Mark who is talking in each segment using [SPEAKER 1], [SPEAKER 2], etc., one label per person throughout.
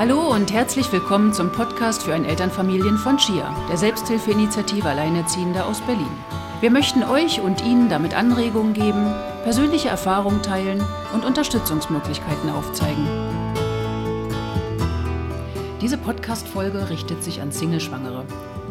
[SPEAKER 1] Hallo und herzlich willkommen zum Podcast für ein Elternfamilien von Chia, der Selbsthilfeinitiative Alleinerziehende aus Berlin. Wir möchten euch und Ihnen damit Anregungen geben, persönliche Erfahrungen teilen und Unterstützungsmöglichkeiten aufzeigen. Diese Podcast-Folge richtet sich an Single-Schwangere.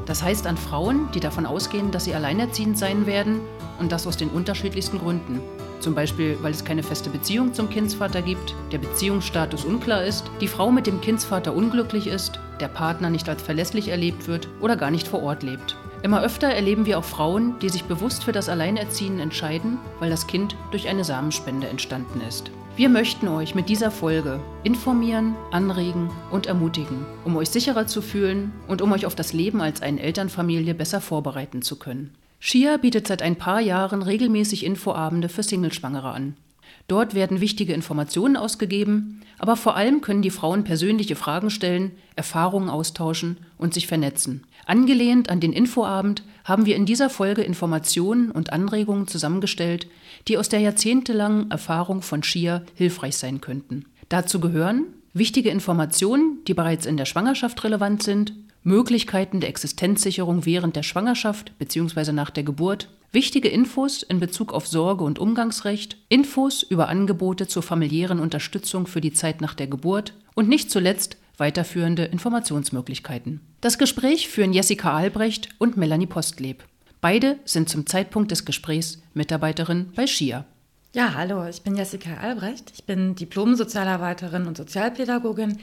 [SPEAKER 1] Das heißt an Frauen, die davon ausgehen, dass sie alleinerziehend sein werden und das aus den unterschiedlichsten Gründen. Zum Beispiel, weil es keine feste Beziehung zum Kindsvater gibt, der Beziehungsstatus unklar ist, die Frau mit dem Kindsvater unglücklich ist, der Partner nicht als verlässlich erlebt wird oder gar nicht vor Ort lebt. Immer öfter erleben wir auch Frauen, die sich bewusst für das Alleinerziehen entscheiden, weil das Kind durch eine Samenspende entstanden ist. Wir möchten euch mit dieser Folge informieren, anregen und ermutigen, um euch sicherer zu fühlen und um euch auf das Leben als eine Elternfamilie besser vorbereiten zu können. Shia bietet seit ein paar Jahren regelmäßig Infoabende für Singleschwangere an. Dort werden wichtige Informationen ausgegeben, aber vor allem können die Frauen persönliche Fragen stellen, Erfahrungen austauschen und sich vernetzen. Angelehnt an den Infoabend haben wir in dieser Folge Informationen und Anregungen zusammengestellt, die aus der jahrzehntelangen Erfahrung von Shia hilfreich sein könnten. Dazu gehören wichtige Informationen, die bereits in der Schwangerschaft relevant sind, Möglichkeiten der Existenzsicherung während der Schwangerschaft bzw. nach der Geburt, wichtige Infos in Bezug auf Sorge- und Umgangsrecht, Infos über Angebote zur familiären Unterstützung für die Zeit nach der Geburt und nicht zuletzt weiterführende Informationsmöglichkeiten. Das Gespräch führen Jessica Albrecht und Melanie Postleb. Beide sind zum Zeitpunkt des Gesprächs Mitarbeiterin bei SCHIA.
[SPEAKER 2] Ja, hallo, ich bin Jessica Albrecht. Ich bin Diplom-Sozialarbeiterin und Sozialpädagogin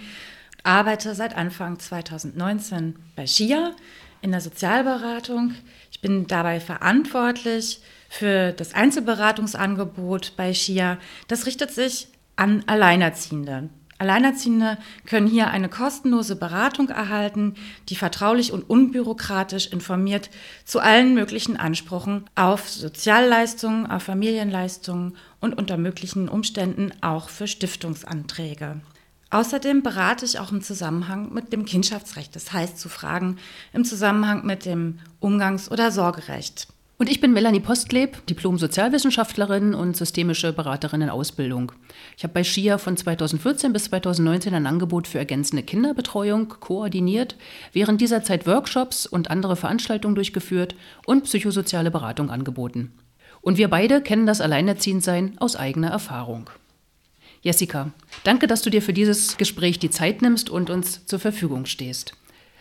[SPEAKER 2] arbeite seit Anfang 2019 bei SCHIA in der Sozialberatung. Ich bin dabei verantwortlich für das Einzelberatungsangebot bei SCHIA. Das richtet sich an Alleinerziehende. Alleinerziehende können hier eine kostenlose Beratung erhalten, die vertraulich und unbürokratisch informiert zu allen möglichen Ansprüchen auf Sozialleistungen, auf Familienleistungen und unter möglichen Umständen auch für Stiftungsanträge. Außerdem berate ich auch im Zusammenhang mit dem Kindschaftsrecht, das heißt zu Fragen im Zusammenhang mit dem Umgangs- oder Sorgerecht.
[SPEAKER 1] Und ich bin Melanie Postleb, Diplom-Sozialwissenschaftlerin und systemische Beraterin in Ausbildung. Ich habe bei SCHIA von 2014 bis 2019 ein Angebot für ergänzende Kinderbetreuung koordiniert, während dieser Zeit Workshops und andere Veranstaltungen durchgeführt und psychosoziale Beratung angeboten. Und wir beide kennen das Alleinerziehendsein aus eigener Erfahrung. Jessica, danke, dass du dir für dieses Gespräch die Zeit nimmst und uns zur Verfügung stehst.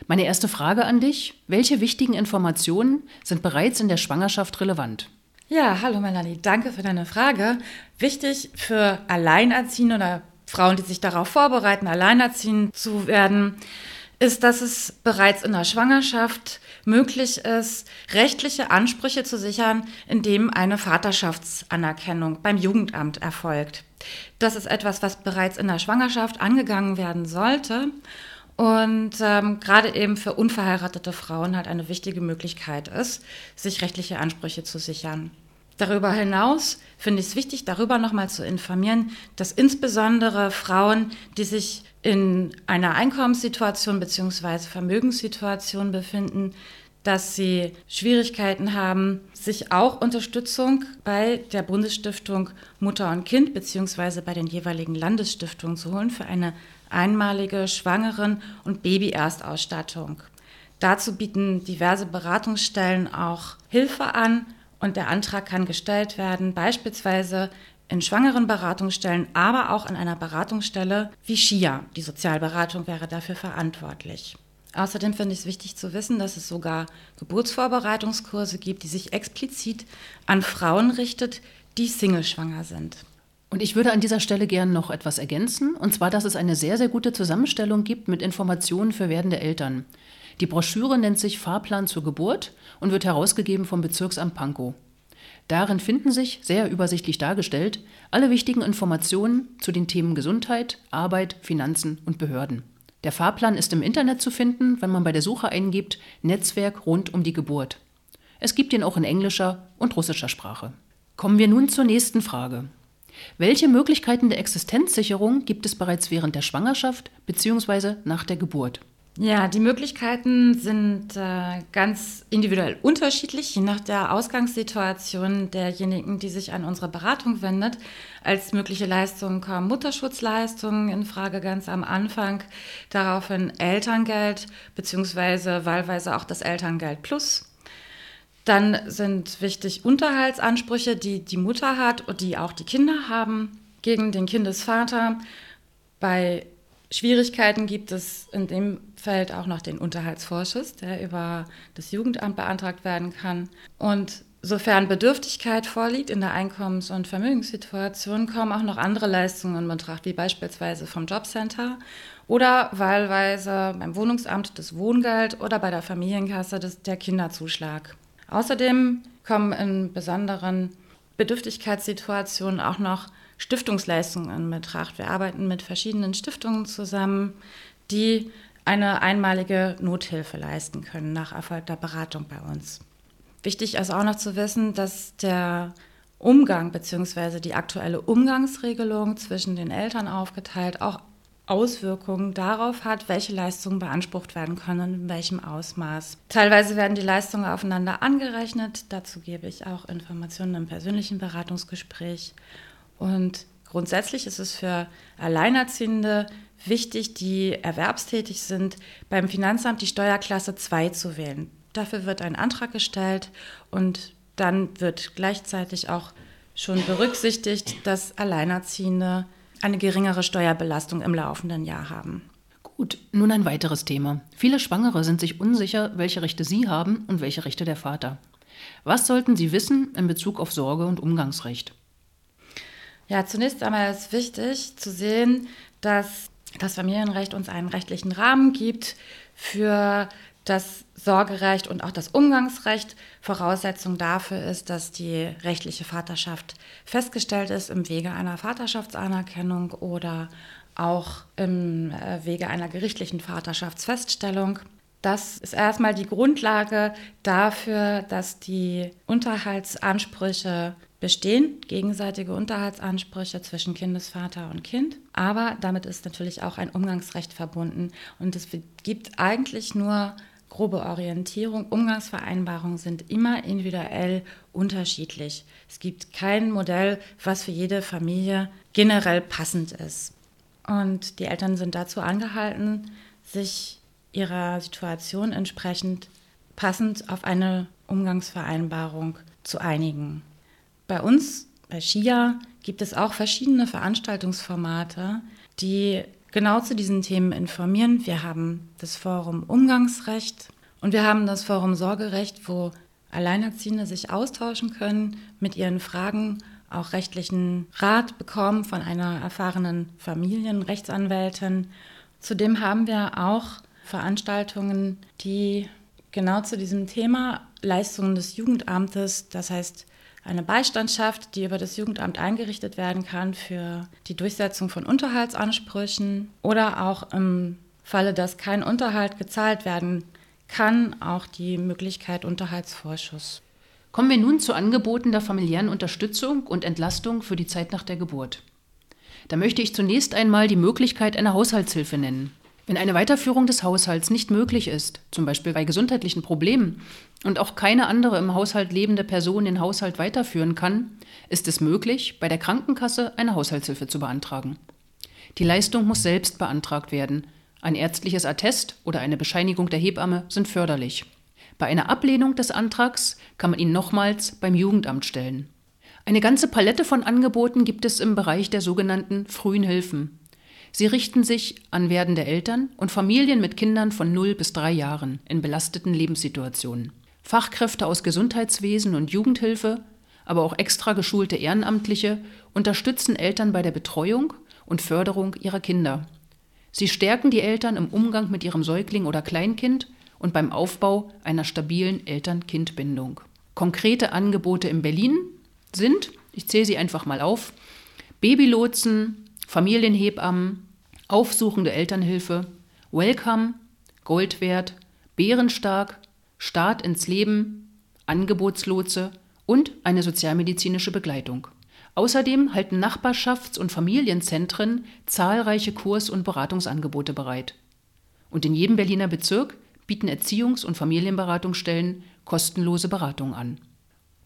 [SPEAKER 1] Meine erste Frage an dich. Welche wichtigen Informationen sind bereits in der Schwangerschaft relevant?
[SPEAKER 2] Ja, hallo Melanie, danke für deine Frage. Wichtig für Alleinerziehende oder Frauen, die sich darauf vorbereiten, alleinerziehend zu werden, ist, dass es bereits in der Schwangerschaft möglich ist, rechtliche Ansprüche zu sichern, indem eine Vaterschaftsanerkennung beim Jugendamt erfolgt. Das ist etwas, was bereits in der Schwangerschaft angegangen werden sollte und ähm, gerade eben für unverheiratete Frauen halt eine wichtige Möglichkeit ist, sich rechtliche Ansprüche zu sichern. Darüber hinaus finde ich es wichtig, darüber nochmal zu informieren, dass insbesondere Frauen, die sich in einer Einkommenssituation bzw. Vermögenssituation befinden, dass sie Schwierigkeiten haben, sich auch Unterstützung bei der Bundesstiftung Mutter und Kind bzw. bei den jeweiligen Landesstiftungen zu holen für eine einmalige Schwangeren- und Baby-Erstausstattung. Dazu bieten diverse Beratungsstellen auch Hilfe an und der Antrag kann gestellt werden, beispielsweise in schwangeren Beratungsstellen, aber auch an einer Beratungsstelle wie SCHIA. Die Sozialberatung wäre dafür verantwortlich. Außerdem finde ich es wichtig zu wissen, dass es sogar Geburtsvorbereitungskurse gibt, die sich explizit an Frauen richtet, die Single-schwanger sind.
[SPEAKER 1] Und ich würde an dieser Stelle gerne noch etwas ergänzen, und zwar, dass es eine sehr, sehr gute Zusammenstellung gibt mit Informationen für werdende Eltern. Die Broschüre nennt sich Fahrplan zur Geburt und wird herausgegeben vom Bezirksamt Pankow. Darin finden sich, sehr übersichtlich dargestellt, alle wichtigen Informationen zu den Themen Gesundheit, Arbeit, Finanzen und Behörden. Der Fahrplan ist im Internet zu finden, wenn man bei der Suche eingibt Netzwerk rund um die Geburt. Es gibt ihn auch in englischer und russischer Sprache. Kommen wir nun zur nächsten Frage. Welche Möglichkeiten der Existenzsicherung gibt es bereits während der Schwangerschaft bzw. nach der Geburt?
[SPEAKER 2] Ja, die Möglichkeiten sind äh, ganz individuell unterschiedlich, je nach der Ausgangssituation derjenigen, die sich an unsere Beratung wendet. Als mögliche Leistung kommen Mutterschutzleistungen in Frage ganz am Anfang, daraufhin Elterngeld beziehungsweise wahlweise auch das Elterngeld Plus. Dann sind wichtig Unterhaltsansprüche, die die Mutter hat und die auch die Kinder haben gegen den Kindesvater. Bei Schwierigkeiten gibt es in dem Feld auch noch den Unterhaltsvorschuss, der über das Jugendamt beantragt werden kann. Und sofern Bedürftigkeit vorliegt in der Einkommens- und Vermögenssituation, kommen auch noch andere Leistungen in Betracht, wie beispielsweise vom Jobcenter oder wahlweise beim Wohnungsamt das Wohngeld oder bei der Familienkasse das, der Kinderzuschlag. Außerdem kommen in besonderen Bedürftigkeitssituationen auch noch Stiftungsleistungen in Betracht. Wir arbeiten mit verschiedenen Stiftungen zusammen, die eine einmalige Nothilfe leisten können nach erfolgter Beratung bei uns. Wichtig ist auch noch zu wissen, dass der Umgang bzw. die aktuelle Umgangsregelung zwischen den Eltern aufgeteilt auch Auswirkungen darauf hat, welche Leistungen beansprucht werden können und in welchem Ausmaß. Teilweise werden die Leistungen aufeinander angerechnet. Dazu gebe ich auch Informationen im persönlichen Beratungsgespräch. Und grundsätzlich ist es für Alleinerziehende wichtig, die erwerbstätig sind, beim Finanzamt die Steuerklasse 2 zu wählen. Dafür wird ein Antrag gestellt und dann wird gleichzeitig auch schon berücksichtigt, dass Alleinerziehende eine geringere Steuerbelastung im laufenden Jahr haben.
[SPEAKER 1] Gut, nun ein weiteres Thema. Viele Schwangere sind sich unsicher, welche Rechte sie haben und welche Rechte der Vater. Was sollten sie wissen in Bezug auf Sorge- und Umgangsrecht?
[SPEAKER 2] Ja, zunächst einmal ist wichtig zu sehen, dass das Familienrecht uns einen rechtlichen Rahmen gibt für das Sorgerecht und auch das Umgangsrecht. Voraussetzung dafür ist, dass die rechtliche Vaterschaft festgestellt ist im Wege einer Vaterschaftsanerkennung oder auch im äh, Wege einer gerichtlichen Vaterschaftsfeststellung. Das ist erstmal die Grundlage dafür, dass die Unterhaltsansprüche bestehen gegenseitige Unterhaltsansprüche zwischen Kindesvater und Kind, aber damit ist natürlich auch ein Umgangsrecht verbunden und es gibt eigentlich nur grobe Orientierung. Umgangsvereinbarungen sind immer individuell unterschiedlich. Es gibt kein Modell, was für jede Familie generell passend ist. Und die Eltern sind dazu angehalten, sich ihrer Situation entsprechend passend auf eine Umgangsvereinbarung zu einigen. Bei uns, bei SCHIA, gibt es auch verschiedene Veranstaltungsformate, die genau zu diesen Themen informieren. Wir haben das Forum Umgangsrecht und wir haben das Forum Sorgerecht, wo Alleinerziehende sich austauschen können, mit ihren Fragen auch rechtlichen Rat bekommen von einer erfahrenen Familienrechtsanwältin. Zudem haben wir auch Veranstaltungen, die genau zu diesem Thema Leistungen des Jugendamtes, das heißt eine Beistandschaft, die über das Jugendamt eingerichtet werden kann für die Durchsetzung von Unterhaltsansprüchen oder auch im Falle, dass kein Unterhalt gezahlt werden kann, auch die Möglichkeit Unterhaltsvorschuss.
[SPEAKER 1] Kommen wir nun zu Angeboten der familiären Unterstützung und Entlastung für die Zeit nach der Geburt. Da möchte ich zunächst einmal die Möglichkeit einer Haushaltshilfe nennen. Wenn eine Weiterführung des Haushalts nicht möglich ist, zum Beispiel bei gesundheitlichen Problemen, und auch keine andere im Haushalt lebende Person den Haushalt weiterführen kann, ist es möglich, bei der Krankenkasse eine Haushaltshilfe zu beantragen. Die Leistung muss selbst beantragt werden. Ein ärztliches Attest oder eine Bescheinigung der Hebamme sind förderlich. Bei einer Ablehnung des Antrags kann man ihn nochmals beim Jugendamt stellen. Eine ganze Palette von Angeboten gibt es im Bereich der sogenannten frühen Hilfen. Sie richten sich an werdende Eltern und Familien mit Kindern von 0 bis 3 Jahren in belasteten Lebenssituationen. Fachkräfte aus Gesundheitswesen und Jugendhilfe, aber auch extra geschulte Ehrenamtliche unterstützen Eltern bei der Betreuung und Förderung ihrer Kinder. Sie stärken die Eltern im Umgang mit ihrem Säugling oder Kleinkind und beim Aufbau einer stabilen Eltern-Kind-Bindung. Konkrete Angebote in Berlin sind, ich zähle sie einfach mal auf, Babylotsen, Familienhebammen, aufsuchende Elternhilfe, Welcome, Goldwert, Bärenstark, Start ins Leben, Angebotslotse und eine sozialmedizinische Begleitung. Außerdem halten Nachbarschafts- und Familienzentren zahlreiche Kurs- und Beratungsangebote bereit. Und in jedem Berliner Bezirk bieten Erziehungs- und Familienberatungsstellen kostenlose Beratung an.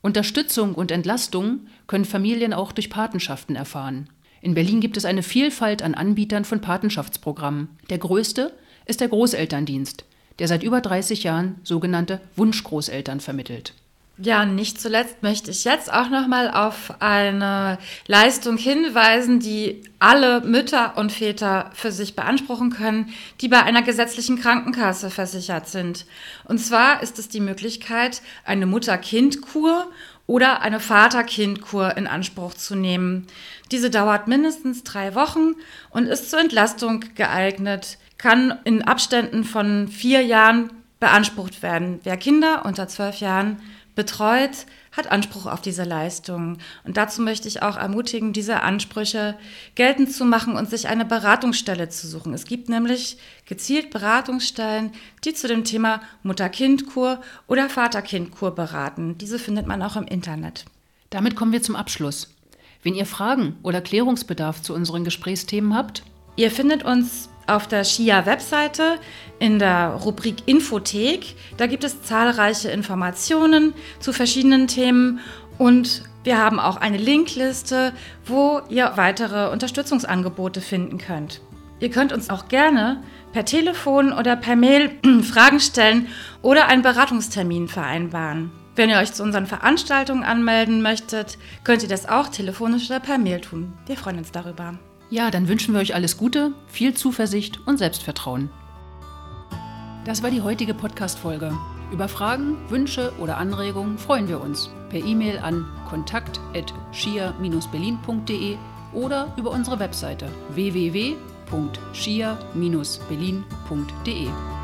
[SPEAKER 1] Unterstützung und Entlastung können Familien auch durch Patenschaften erfahren. In Berlin gibt es eine Vielfalt an Anbietern von Patenschaftsprogrammen. Der größte ist der Großelterndienst, der seit über 30 Jahren sogenannte Wunschgroßeltern vermittelt.
[SPEAKER 2] Ja, nicht zuletzt möchte ich jetzt auch noch mal auf eine Leistung hinweisen, die alle Mütter und Väter für sich beanspruchen können, die bei einer gesetzlichen Krankenkasse versichert sind. Und zwar ist es die Möglichkeit, eine Mutter-Kind-Kur oder eine Vater-Kind-Kur in Anspruch zu nehmen. Diese dauert mindestens drei Wochen und ist zur Entlastung geeignet, kann in Abständen von vier Jahren beansprucht werden. Wer Kinder unter zwölf Jahren betreut, hat Anspruch auf diese Leistung. Und dazu möchte ich auch ermutigen, diese Ansprüche geltend zu machen und sich eine Beratungsstelle zu suchen. Es gibt nämlich gezielt Beratungsstellen, die zu dem Thema Mutter-Kind-Kur oder Vater-Kind-Kur beraten. Diese findet man auch im Internet.
[SPEAKER 1] Damit kommen wir zum Abschluss. Wenn ihr Fragen oder Klärungsbedarf zu unseren Gesprächsthemen habt,
[SPEAKER 2] ihr findet uns auf der SCHIA-Webseite in der Rubrik Infothek. Da gibt es zahlreiche Informationen zu verschiedenen Themen und wir haben auch eine Linkliste, wo ihr weitere Unterstützungsangebote finden könnt. Ihr könnt uns auch gerne per Telefon oder per Mail Fragen stellen oder einen Beratungstermin vereinbaren. Wenn ihr euch zu unseren Veranstaltungen anmelden möchtet, könnt ihr das auch telefonisch oder per Mail tun. Wir freuen uns darüber.
[SPEAKER 1] Ja, dann wünschen wir euch alles Gute, viel Zuversicht und Selbstvertrauen. Das war die heutige Podcast-Folge. Über Fragen, Wünsche oder Anregungen freuen wir uns per E-Mail an kontakt.schier-berlin.de oder über unsere Webseite www.schier-berlin.de.